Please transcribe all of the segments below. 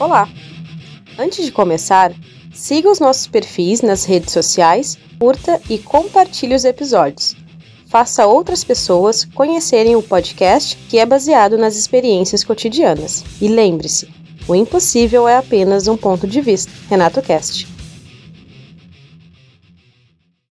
Olá! Antes de começar, siga os nossos perfis nas redes sociais, curta e compartilhe os episódios. Faça outras pessoas conhecerem o podcast que é baseado nas experiências cotidianas. E lembre-se, o impossível é apenas um ponto de vista. Renato Cast.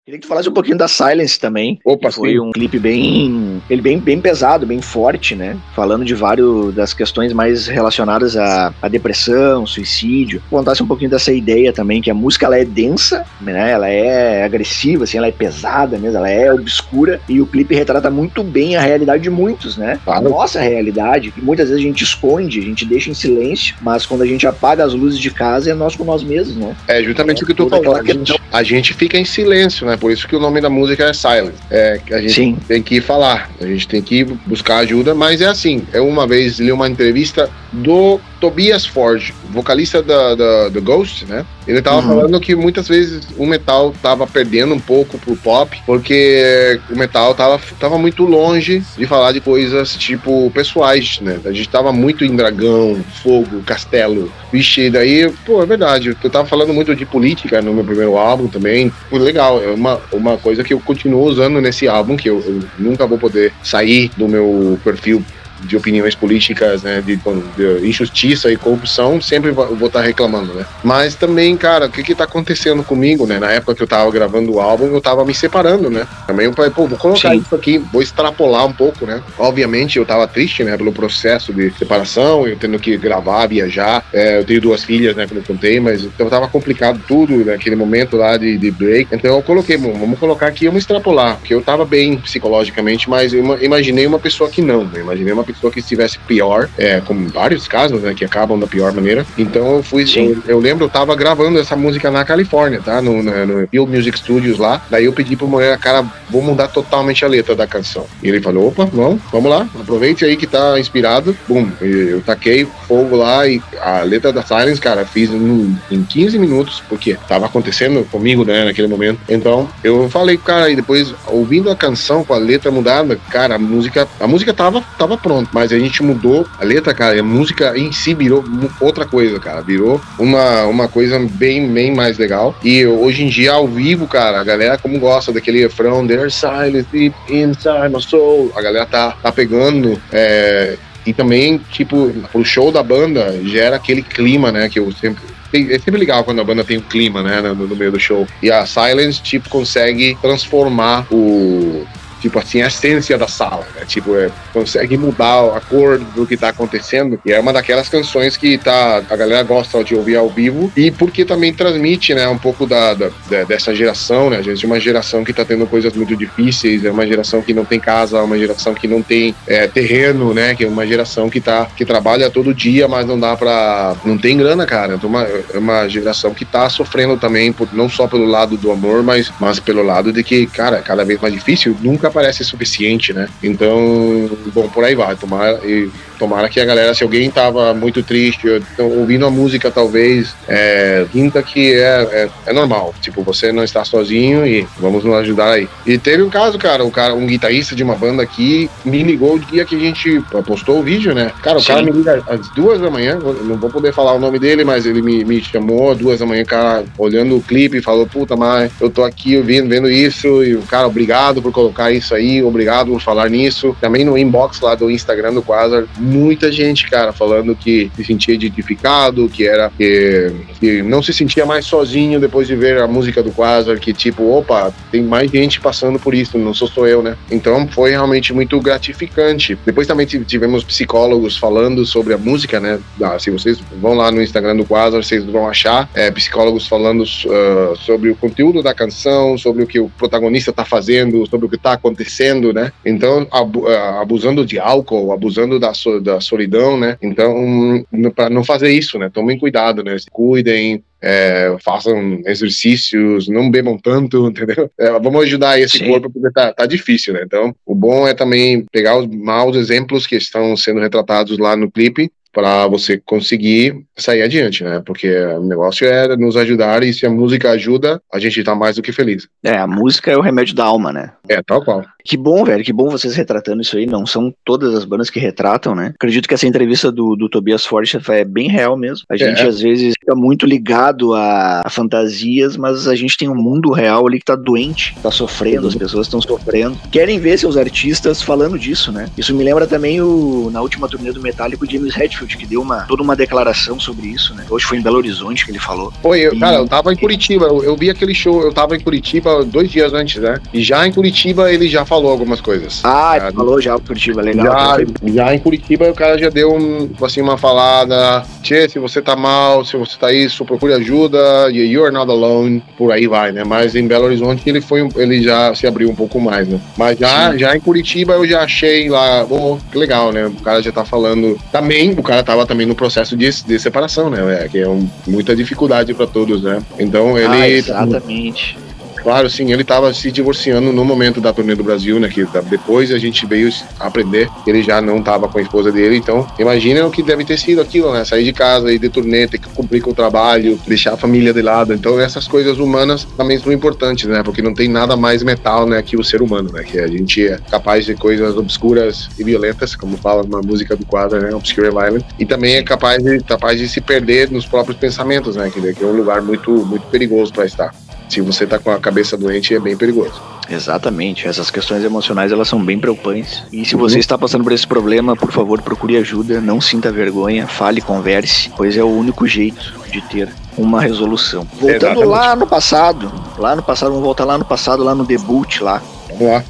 Queria que tu falasse um pouquinho da Silence também. Opa, foi sim. um clipe bem, ele bem, bem pesado, bem forte, né? Falando de vários das questões mais relacionadas à, à depressão, suicídio. Contasse um pouquinho dessa ideia também que a música ela é densa, né? Ela é agressiva, assim, ela é pesada mesmo, ela é obscura e o clipe retrata muito bem a realidade de muitos, né? A nossa realidade, que muitas vezes a gente esconde, a gente deixa em silêncio, mas quando a gente apaga as luzes de casa é nós com nós mesmos, né? É justamente É, o que tu falou. A gente, a gente fica em silêncio, né? Por isso que o nome da música é Silence. É, que a gente Sim. tem que falar, a gente tem que buscar ajuda, mas é assim. Eu uma vez li uma entrevista do Tobias Forge, vocalista da, da, do Ghost, né? Ele tava Uhum. falando que muitas vezes o metal tava perdendo um pouco pro pop, porque o metal tava, tava muito longe de falar de coisas tipo pessoais, né? A gente tava muito em dragão, fogo, castelo. Vixe, daí, pô, é verdade. Eu tava falando muito de política no meu primeiro álbum também. Pô, legal, é uma, uma coisa que eu continuo usando nesse álbum, que eu, eu nunca vou poder sair do meu perfil de opiniões políticas, né, de, de injustiça e corrupção, sempre vou estar reclamando, né? Mas também, cara, o que que tá acontecendo comigo, né? Na época que eu tava gravando o álbum, eu tava me separando, né? Também eu falei, pô, vou colocar Sim. isso aqui, vou extrapolar um pouco, né? Obviamente eu tava triste, né, pelo processo de separação, eu tendo que gravar, viajar, é, eu tenho duas filhas, né, como eu contei, mas então tava complicado tudo naquele momento lá de, de break, então eu coloquei, bom, vamos colocar aqui, vamos extrapolar, porque eu tava bem psicologicamente, mas eu ima- imaginei uma pessoa que não, né? imaginei uma pessoa que estivesse pior, é, como vários casos, né, que acabam da pior maneira, então eu fui, eu, eu lembro, eu tava gravando essa música na Califórnia, tá, no, na- no Hill Music Studios lá, daí eu pedi pro Moreira, cara, vou mudar totalmente a letra da canção, e ele falou, opa, vamos, vamos lá, aproveite aí que tá inspirado, bum, eu taquei fogo lá e a letra da Silence, cara, fiz em, em 15 minutos, porque tava acontecendo comigo, né, naquele momento, então eu falei, cara, e depois, ouvindo a canção com a letra mudada, cara, a música, a música tava, tava pronta, mas a gente mudou a letra, cara, a música em si virou outra coisa, cara, virou uma, uma coisa bem, bem mais legal, e hoje em dia, ao vivo, cara, a galera como gosta daquele refrão, There's silence deep inside my soul, a galera tá, tá pegando, é, e também, tipo, o show da banda gera aquele clima, né, que eu sempre é sempre legal quando a banda tem um clima, né, no, no meio do show. E a Silence, tipo, consegue transformar o. Tipo assim, a essência da sala, né? Tipo, é, consegue mudar a cor do que tá acontecendo. E é uma daquelas canções que tá, a galera gosta de ouvir ao vivo. E porque também transmite, né, um pouco da, da- da- dessa geração, né? Gente é uma geração que tá tendo coisas muito difíceis, é uma geração que não tem casa, uma geração que não tem é, terreno, né? Que é uma geração que tá que trabalha todo dia, mas não dá pra. não tem grana, cara. Então, uma, é uma geração que tá sofrendo também, por- não só pelo lado do amor, mas, mas pelo lado de que, cara, é cada vez mais difícil, nunca parece suficiente, né? Então, bom, por aí vai. Tomara, e tomara que a galera, se alguém tava muito triste, ou- ouvindo a música, talvez, é, que é, é, é normal. Tipo, você não está sozinho e vamos nos ajudar aí. E teve um caso, cara, um cara, um guitarrista de uma banda aqui me ligou o dia que a gente postou o vídeo, né? Cara, o Sim. cara me liga às duas da manhã, não vou poder falar o nome dele, mas ele me, me chamou às duas da manhã, cara, olhando o clipe, falou, puta, mas eu tô aqui vendo, vendo isso, e o cara, obrigado por colocar isso aí, obrigado por falar nisso. Também no inbox lá do Instagram do Quasar, muita gente, cara, falando que se sentia identificado, que era que, que não se sentia mais sozinho depois de ver a música do Quasar, que tipo, opa, tem mais gente passando por isso, não sou só eu, né? Então foi realmente muito gratificante. Depois também tive- tivemos psicólogos falando sobre a música, né? Ah, se vocês vão lá no Instagram do Quasar, vocês vão achar é, psicólogos falando ah, sobre o conteúdo da canção, sobre o que o protagonista tá fazendo, sobre o que tá acontecendo, né? Então, ah, abusando de álcool, abusando da, so- da solidão, né? Então, para não fazer isso, né? Tomem cuidado, né? Se cuidem, é, façam exercícios, não bebam tanto, entendeu? É, vamos ajudar esse Sim. corpo porque tá, tá difícil, né? Então, o bom é também pegar os maus exemplos que estão sendo retratados lá no clipe para você conseguir sair adiante, né? Porque o negócio é nos ajudar e se a música ajuda, a gente tá mais do que feliz. É, a música é o remédio da alma, né? É, tal qual. Que bom, velho, que bom vocês retratando isso aí. Não são todas as bandas que retratam, né? Acredito que essa entrevista do, do Tobias Forte é bem real mesmo. A gente é. às vezes fica muito ligado a, a, fantasias, mas a gente tem um mundo real ali que tá doente, tá sofrendo, as pessoas estão sofrendo. Querem ver seus artistas falando disso, né? Isso me lembra também o, na última turnê do Metallica, o James Hetfield, que deu uma, toda uma declaração sobre isso, né? Hoje foi em Belo Horizonte que ele falou. Foi, eu, e... cara, eu tava em Curitiba, eu, eu, vi aquele show, eu tava em Curitiba dois dias antes, né? E já em Curitiba ele já falou algumas coisas. Ah, ele falou já em Curitiba, legal. Já, já em Curitiba o cara já deu um, assim, uma falada, Tchê, se você tá mal, se você tá isso, procure ajuda, you're not alone, por aí vai, né? Mas em Belo Horizonte ele foi, ele já se abriu um pouco mais, né? Mas já, já em Curitiba eu já achei lá, bom, que legal, né? O cara já tá falando, também, o cara tava também no processo de, de separação, né? É, que é um, muita dificuldade para todos, né? Então ele. Ah, exatamente. Claro, sim, ele estava se divorciando no momento da turnê do Brasil, né? Que depois a gente veio aprender que ele já não estava com a esposa dele. Então, imagina o que deve ter sido aquilo, né? Sair de casa, ir de turnê, ter que cumprir com o trabalho, deixar a família de lado. Então, essas coisas humanas também são importantes, né? Porque não tem nada mais metal, né, que o ser humano, né? Que a gente é capaz de coisas obscuras e violentas, como fala uma música do quadro, né? Obscure Violent. E também é capaz de, capaz de se perder nos próprios pensamentos, né? Que, que é um lugar muito, muito perigoso para estar se você está com a cabeça doente, é bem perigoso. Exatamente, essas questões emocionais elas são bem preocupantes. E se você uhum. está passando por esse problema, por favor, procure ajuda, não sinta vergonha, fale, converse, pois é o único jeito de ter uma resolução. Voltando Exatamente. lá no passado, lá no passado, vamos voltar lá no passado, lá no debut lá,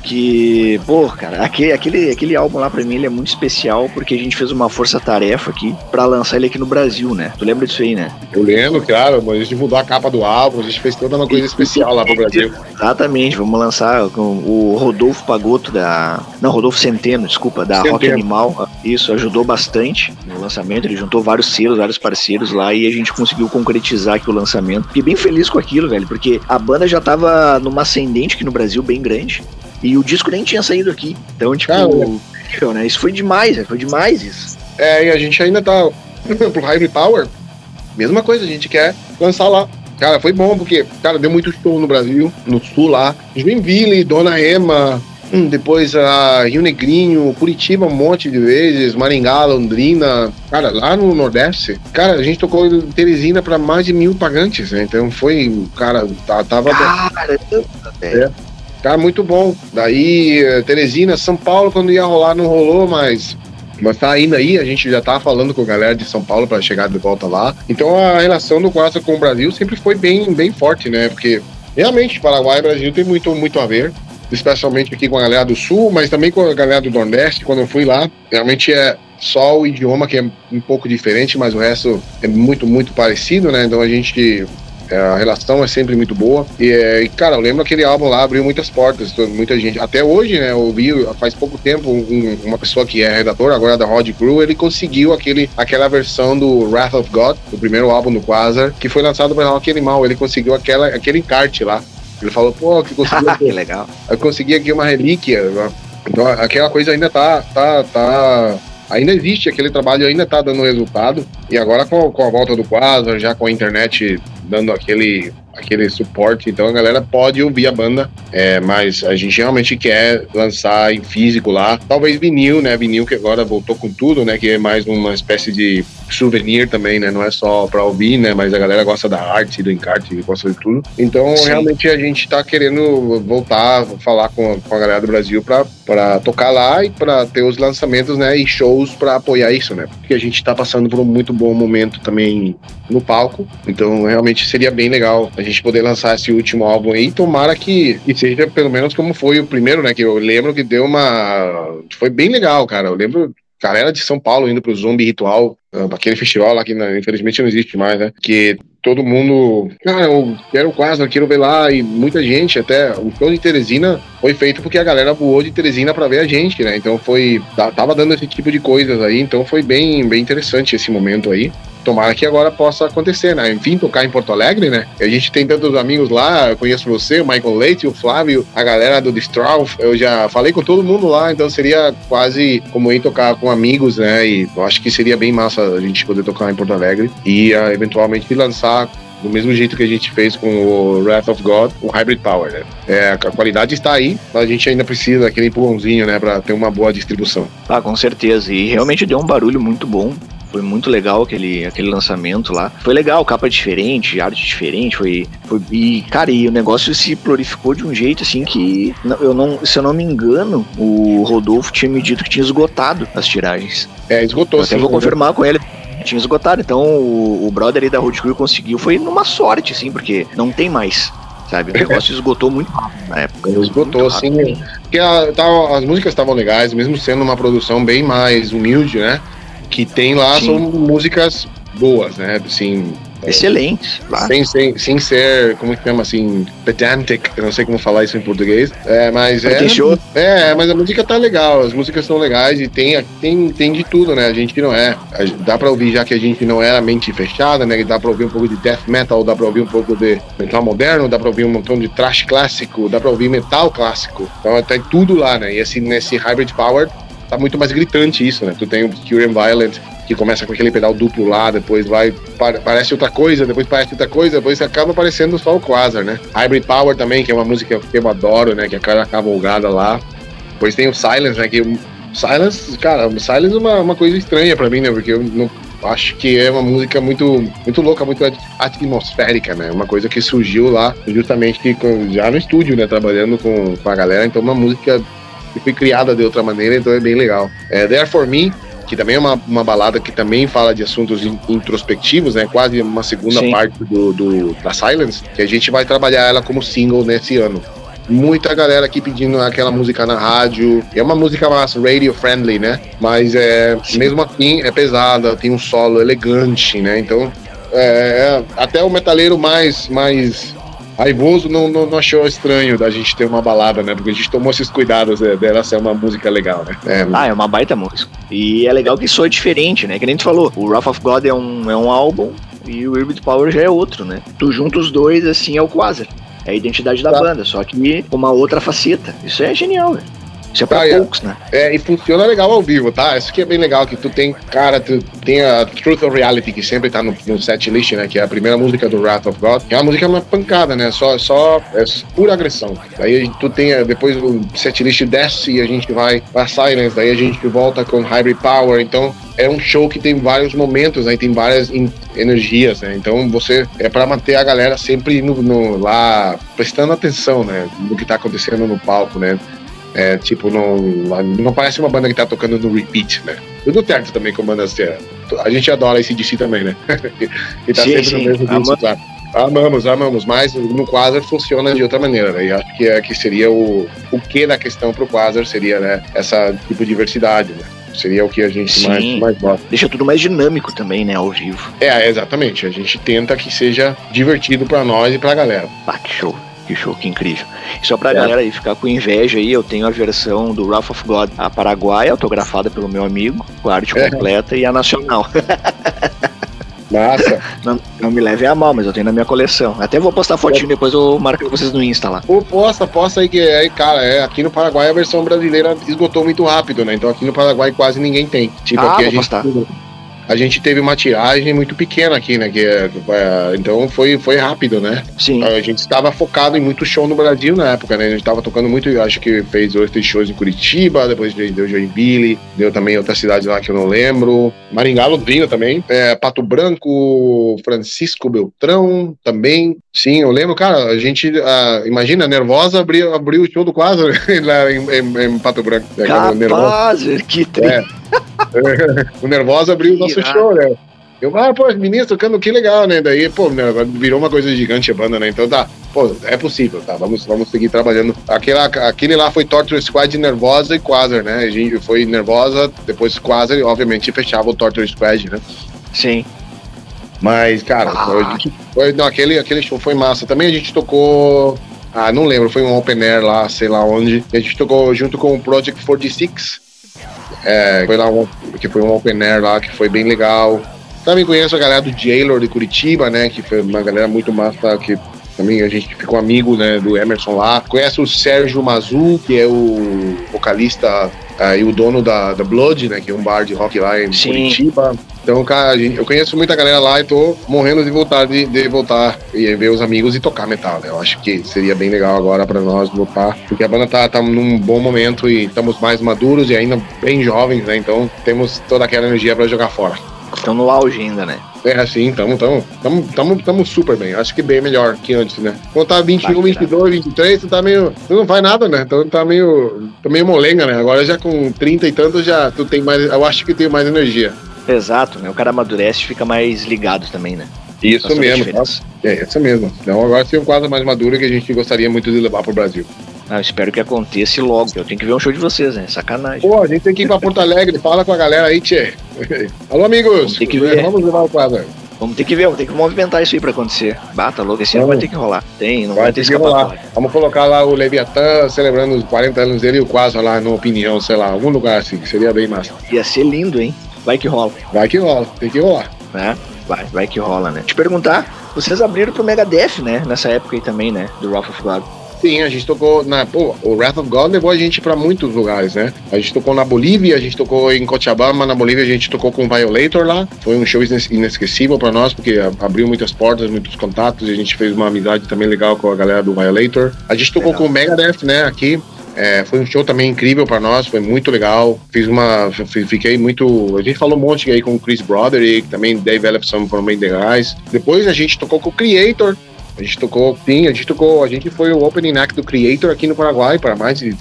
Que, pô, cara, aquele, aquele, aquele álbum lá pra mim ele é muito especial porque a gente fez uma força-tarefa aqui pra lançar ele aqui no Brasil, né? Tu lembra disso aí, né? Eu lembro, claro, mas a gente mudou a capa do álbum, a gente fez toda uma coisa especial lá pro Brasil. Exatamente, vamos lançar com o Rodolfo Pagotto da. Não, Rodolfo Centeno, desculpa, da Centeno. Rock Animal. Isso ajudou bastante no lançamento, ele juntou vários selos, vários parceiros lá e a gente conseguiu concretizar aqui o lançamento. Fiquei bem feliz com aquilo, velho, porque a banda já tava numa ascendente aqui no Brasil bem grande. E o disco nem tinha saído aqui. Então, tipo, incrível, né? Isso foi demais? Foi demais isso. É, e a gente ainda tá pro Hybrid Power. Mesma coisa, a gente quer lançar lá. Cara, foi bom porque, cara, deu muito show no Brasil, no sul lá. Joinville, Dona Ema, hum, depois a Rio Negrinho, Curitiba um monte de vezes, Maringá, Londrina. Cara, lá no Nordeste, cara, a gente tocou em Teresina para mais de mil pagantes, né? Então foi, cara, tava. Caramba, é. Cara, muito bom. Daí, eh, Teresina, São Paulo, quando ia rolar, não rolou, mas mas tá indo aí, a gente já tá falando com a galera de São Paulo para chegar de volta lá. Então a relação do Quasar com o Brasil sempre foi bem, bem forte, né? Porque realmente Paraguai e Brasil tem muito, muito a ver, especialmente aqui com a galera do Sul, mas também com a galera do Nordeste. Quando eu fui lá, realmente é só o idioma que é um pouco diferente, mas o resto é muito, muito parecido, né? Então a gente a relação é sempre muito boa. E, é, e, cara, eu lembro aquele álbum lá abriu muitas portas, muita gente. Até hoje, né? Eu vi faz pouco tempo um, uma pessoa que é redator agora da Rod Crew, ele conseguiu aquele, aquela versão do Wrath of God, o primeiro álbum do Quasar, que foi lançado pelo Rock Animal. Ele conseguiu aquela, aquele encarte lá. Ele falou, pô, que conseguiu. que legal. Eu consegui aqui uma relíquia. Então aquela coisa ainda tá, tá, tá ainda existe, aquele trabalho ainda está dando resultado. E agora com, com a volta do Quasar, já com a internet dando aquele aquele suporte, então a galera pode ouvir a banda, é, mas a gente realmente quer lançar em físico lá, talvez vinil, né, vinil que agora voltou com tudo, né, que é mais uma espécie de souvenir também, né, não é só para ouvir, né, mas a galera gosta da arte, do encarte, gosta de tudo, então Sim. realmente a gente tá querendo voltar, falar com, com a galera do Brasil para tocar lá e para ter os lançamentos, né, e shows para apoiar isso, né, porque a gente tá passando por um muito bom momento também no palco, então realmente seria bem legal a gente poder lançar esse último álbum aí. Tomara que, que seja pelo menos como foi o primeiro, né? Que eu lembro que deu uma. Foi bem legal, cara. Eu lembro galera de São Paulo indo pro Zombie Ritual, ah, aquele festival lá que né, infelizmente não existe mais, né? Que todo mundo, cara, eu quero quase, eu quero ver lá, e muita gente, até o show de Teresina foi feito porque a galera voou de Teresina para ver a gente, né? Então foi, tava dando esse tipo de coisas aí, então foi bem, bem interessante esse momento aí tomara que agora possa acontecer, né? Enfim, tocar em Porto Alegre, né? A gente tem tantos amigos lá, eu conheço você, o Michael Leite, o Flávio, a galera do Distraw, eu já falei com todo mundo lá, então seria quase como ir tocar com amigos, né? E eu acho que seria bem massa a gente poder tocar em Porto Alegre e uh, eventualmente lançar do mesmo jeito que a gente fez com o Wrath of God, o Hybrid Power, né? É, a qualidade está aí, mas a gente ainda precisa daquele empurrãozinho, né, para ter uma boa distribuição. Ah, com certeza. E realmente deu um barulho muito bom. Foi muito legal aquele, aquele lançamento lá. Foi legal, capa diferente, arte diferente, foi, foi e cara, e o negócio se prolificou de um jeito assim que eu não, se eu não me engano, o Rodolfo tinha me dito que tinha esgotado as tiragens. É, esgotou. Eu até vou confirmar com ele tinha esgotado. Então o, o brother aí da Road Crew conseguiu, foi numa sorte, assim, porque não tem mais. Sabe? O negócio esgotou muito rápido na época. Esgotou, assim. Porque a, tá, as músicas estavam legais, mesmo sendo uma produção bem mais humilde, né? Que tem lá Sim. são músicas boas, né? Assim, excelente. Sem, sem, sem ser, como que chama assim, pedantic, eu não sei como falar isso em português. É, mas é. É, mas a música tá legal, as músicas são legais e tem, tem, tem de tudo, né? A gente não é. Dá pra ouvir, já que a gente não é a mente fechada, né? Dá pra ouvir um pouco de death metal, dá pra ouvir um pouco de metal moderno, dá pra ouvir um montão de trash clássico, dá pra ouvir metal clássico. Então tem tudo lá, né? E esse, nesse Hybrid Power tá muito mais gritante isso, né? Tu tem o Cure and Violent, que começa com aquele pedal duplo lá, depois vai, parece outra coisa, depois parece outra coisa, depois acaba aparecendo só o Quasar, né? Hybrid Power também, que é uma música que eu adoro, né? Que é aquela cavalgada lá. Depois tem o Silence, né? Que Silence, cara, Silence é uma, uma coisa estranha para mim, né? Porque eu não acho que é uma música muito, muito louca, muito atmosférica, né? Uma coisa que surgiu lá justamente já no estúdio, né? Trabalhando com, com a galera, então uma música que foi criada de outra maneira, então é bem legal. É, There For Me que também é uma, uma balada que também fala de assuntos introspectivos, né? Quase uma segunda Sim. parte do, do, da Silence, que a gente vai trabalhar ela como single nesse ano. Muita galera aqui pedindo aquela música na rádio. É uma música mais radio friendly, né? Mas é mesmo assim é pesada, tem um solo elegante, né? Então é, é até o metaleiro mais mais Raivoso não, não, não, achou estranho da gente ter uma balada, né? Porque a gente tomou esses cuidados é, dela ser uma música legal, né? É, ah, é uma baita música. E é legal que soa diferente, né? Que nem a gente falou, o Wrath of God é um, é um álbum e o Irving Power já é outro, né? Tu junta os dois, assim, é o Quasar. É a identidade da tá. banda, só que com uma outra faceta. Isso é genial, velho. Isso é pra ah, poucos, é. né? É, e funciona legal ao vivo, tá? Isso que é bem legal, que tu tem, cara, tu tem a Truth or Reality, que sempre tá no, no set list, né? Que é a primeira música do Wrath of God. Que é uma música uma pancada, né? Só, só é pura agressão. Daí tu tem, depois o set list desce e a gente vai pra Silence, daí a gente volta com Hybrid Power. Então, é um show que tem vários momentos, aí né? tem várias energias, né? Então você é para manter a galera sempre no, no, lá prestando atenção, né, no que tá acontecendo no palco, né? É, tipo, não, não parece uma banda que tá tocando no repeat, né? Tudo certo também com bandas. É, a gente adora esse DC também, né? e tá sim, sempre sim. no mesmo disco, claro. Amamos, amamos, mas no Quasar funciona de outra maneira, né? E acho que, é, que seria o, o que da questão pro Quasar seria, né? Essa tipo de diversidade, né? Seria o que a gente mais, mais gosta. Deixa tudo mais dinâmico também, né? Ao vivo. É, exatamente. A gente tenta que seja divertido para nós e pra galera. Ah, que show. Que show, que incrível. E só pra é. galera aí ficar com inveja aí, eu tenho a versão do Wrath of God, a paraguaia, autografada pelo meu amigo, com a arte é. completa, e a nacional. Massa. Não, não, me leve a mal, mas eu tenho na minha coleção. Até vou postar fotinho, depois eu marco vocês no Insta lá. Pô, posta, posta aí que aí, cara, é, aqui no Paraguai a versão brasileira esgotou muito rápido, né? Então aqui no Paraguai quase ninguém tem. Tipo, ah, aqui a gente. Postar a gente teve uma tiragem muito pequena aqui, né? Que, é, então foi, foi rápido, né? Sim. A gente estava focado em muito show no Brasil na época, né? A gente estava tocando muito, acho que fez dois, três shows em Curitiba, depois deu Joinville, deu também outra cidade lá que eu não lembro. Maringá, Londrina também. É, Pato Branco, Francisco Beltrão também. Sim, eu lembro, cara, a gente, uh, imagina, Nervosa abriu, abriu o show do Quasar lá em, em, em, Pato Branco. Capaz, que triste. É. o Nervosa abriu o nosso show, né? Eu, ah, pô, meninas tocando, que legal, né? Daí, pô, né, virou uma coisa gigante a banda, né? Então tá, pô, é possível, tá? Vamos, vamos seguir trabalhando. Aquele, aquele lá foi Torture Squad, Nervosa e Quasar, né? A gente foi Nervosa, depois Quasar obviamente, fechava o Torture Squad, né? Sim. Mas, cara, ah. foi, não, aquele, aquele show foi massa. Também a gente tocou. Ah, não lembro, foi um open air lá, sei lá onde. A gente tocou junto com o Project 46 é, foi lá um, que foi um open air lá que foi bem legal. Também conheço a galera do Jailor de Curitiba, né? Que foi uma galera muito massa que também a gente ficou amigo né, do Emerson lá. Conhece o Sérgio Mazu, que é o vocalista Aí o dono da, da Blood, né? Que é um bar de rock lá em Sim. Curitiba. Então, cara, eu conheço muita galera lá e tô morrendo de vontade de, de voltar e ver os amigos e tocar metal, né? Eu acho que seria bem legal agora para nós voltar, porque a banda tá, tá num bom momento e estamos mais maduros e ainda bem jovens, né? Então temos toda aquela energia para jogar fora. Estão no auge ainda, né? É assim, tamo, tamo, tamo, tamo, tamo super bem. Acho que bem melhor que antes, né? Quando tá 21, Vai, 22, 23, tu tá meio. Tu não faz nada, né? Então tá meio. Tá meio molenga, né? Agora já com 30 e tantos já tu tem mais. Eu acho que tem mais energia. Exato, né? O cara amadurece e fica mais ligado também, né? Isso Faz mesmo. É, isso mesmo. Então agora tem um quadro mais maduro que a gente gostaria muito de levar pro Brasil. Ah, eu espero que aconteça logo. Eu tenho que ver um show de vocês, né? Sacanagem. Pô, a gente tem que ir pra Porto Alegre, fala com a galera aí, tchê. Alô, amigos! Ver. Vamos levar o quadro. Vamos ter que ver, vamos ter que movimentar isso aí pra acontecer. Bata louco, esse ano Vamos. vai ter que rolar. Tem, não vai, Vai ter escapatória. Vamos colocar lá o Leviatã celebrando os 40 anos dele e o Quasar lá no Opinião, sei lá, algum lugar assim, que seria bem massa. Ia ser lindo, hein? Vai que rola, Vai que rola, tem que rolar. né? Vai, vai que rola, né? Te perguntar, vocês abriram pro Megadeth, né? Nessa época aí também, né? Do Wrath of God. Sim, a gente tocou na. Pô, o Wrath of God levou a gente pra muitos lugares, né? A gente tocou na Bolívia, a gente tocou em Cochabamba, na Bolívia a gente tocou com o Violator lá. Foi um show ines- inesquecível pra nós, porque abriu muitas portas, muitos contatos, e a gente fez uma amizade também legal com a galera do Violator. A gente tocou Legal. com o Megadeth, né, aqui. É, foi um show também incrível pra nós, foi muito legal. Fiz uma. fi- Fiquei muito. A gente falou um monte aí com o Chris Broderick, também Dave Ellefson foram bem legais. Depois a gente tocou com o Creator, a gente tocou, sim, a gente tocou, a gente foi o opening act do Creator aqui no Paraguai para mais de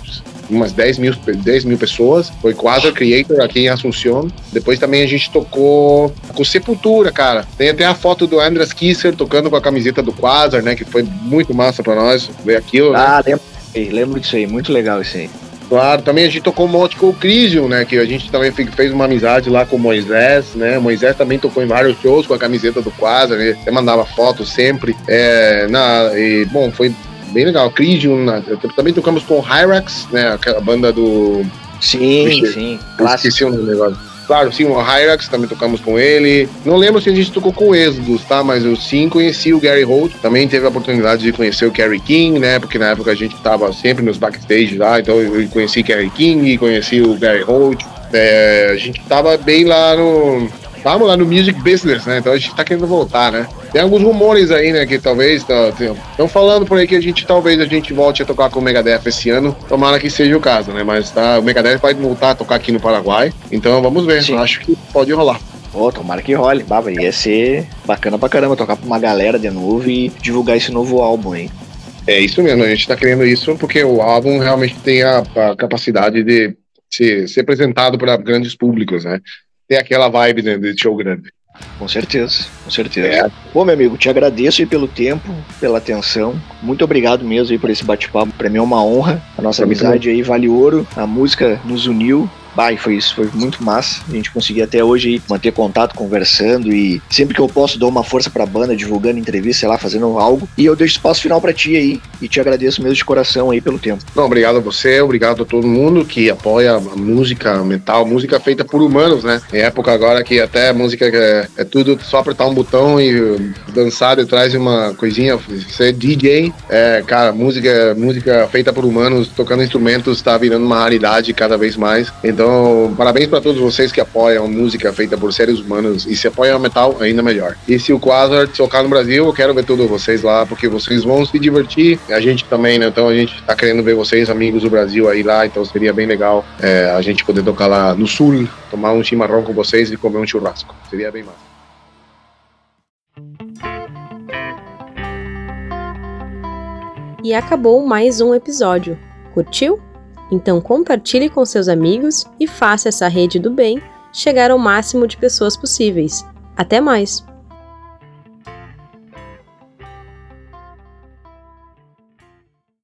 umas 10 mil, 10 mil pessoas. Foi quase Creator aqui em Assunção. Depois também a gente tocou com Sepultura, cara. Tem até a foto do Andras Kisser tocando com a camiseta do Quasar, né? Que foi muito massa para nós ver aquilo, né? Ah, lembro, lembro disso aí, muito legal isso aí. Claro, também a gente tocou um monte com o Crisium, né? Que a gente também fe- fez uma amizade lá com o Moisés, né? Moisés também tocou em vários shows com a camiseta do Quasar, né? Até mandava fotos sempre. É, na, e, bom, foi bem legal. Crisium, também tocamos com o Hyrax, né? Aquela banda do. Sim, Puxa, sim, clássico. Esqueci o nome do negócio. Claro, sim, o Hyrax também tocamos com ele. Não lembro se a gente tocou com o Exodus, tá? Mas eu sim conheci o Gary Holt. Também teve a oportunidade de conhecer o Kerry King, né? Porque na época a gente tava sempre nos backstage lá. Então eu conheci Kerry King, conheci o Gary Holt. É, a gente tava bem lá no. Tava lá no music business, né? Então a gente tá querendo voltar, né? Tem alguns rumores aí, né? Que talvez estão falando por aí que a gente talvez a gente volte a tocar com o Megadeth esse ano. Tomara que seja o caso, né? Mas tá, o Megadeth vai voltar a tocar aqui no Paraguai. Então vamos ver. Sim. Acho que pode rolar. Pô, tomara que role. Baba, ia ser bacana pra caramba tocar pra uma galera de novo e divulgar esse novo álbum aí. É isso mesmo, a gente tá querendo isso porque o álbum realmente tem a, a capacidade de ser, ser apresentado para grandes públicos, né? Tem aquela vibe né, de show grande. Com certeza, com certeza. É. Pô, meu amigo, te agradeço aí pelo tempo, pela atenção. Muito obrigado mesmo aí por esse bate-papo. Pra mim é uma honra. A nossa amizade aí vale ouro. A música nos uniu. Bah, foi isso, foi muito massa. A gente conseguir até hoje manter contato, conversando e sempre que eu posso dou uma força pra banda, divulgando entrevista, sei lá, fazendo algo. E eu deixo espaço final pra ti aí e te agradeço mesmo de coração aí pelo tempo. Não, obrigado a você, obrigado a todo mundo que apoia a música metal, música feita por humanos, né? Em época agora que até música é, é tudo só apertar um botão e uh, dançar detrás de uma coisinha, ser DJ, é, cara, música, música feita por humanos, tocando instrumentos, tá virando uma raridade cada vez mais. Então, parabéns para todos vocês que apoiam música feita por seres humanos e se apoiam metal, ainda melhor. E se o Quasar tocar no Brasil, eu quero ver todos vocês lá, porque vocês vão se divertir, a gente também, né? Então a gente tá querendo ver vocês, amigos do Brasil, aí lá, então seria bem legal é, a gente poder tocar lá no sul, tomar um chimarrão com vocês e comer um churrasco. Seria bem massa. E acabou mais um episódio. Curtiu? Então compartilhe com seus amigos e faça essa rede do bem chegar ao máximo de pessoas possíveis. Até mais!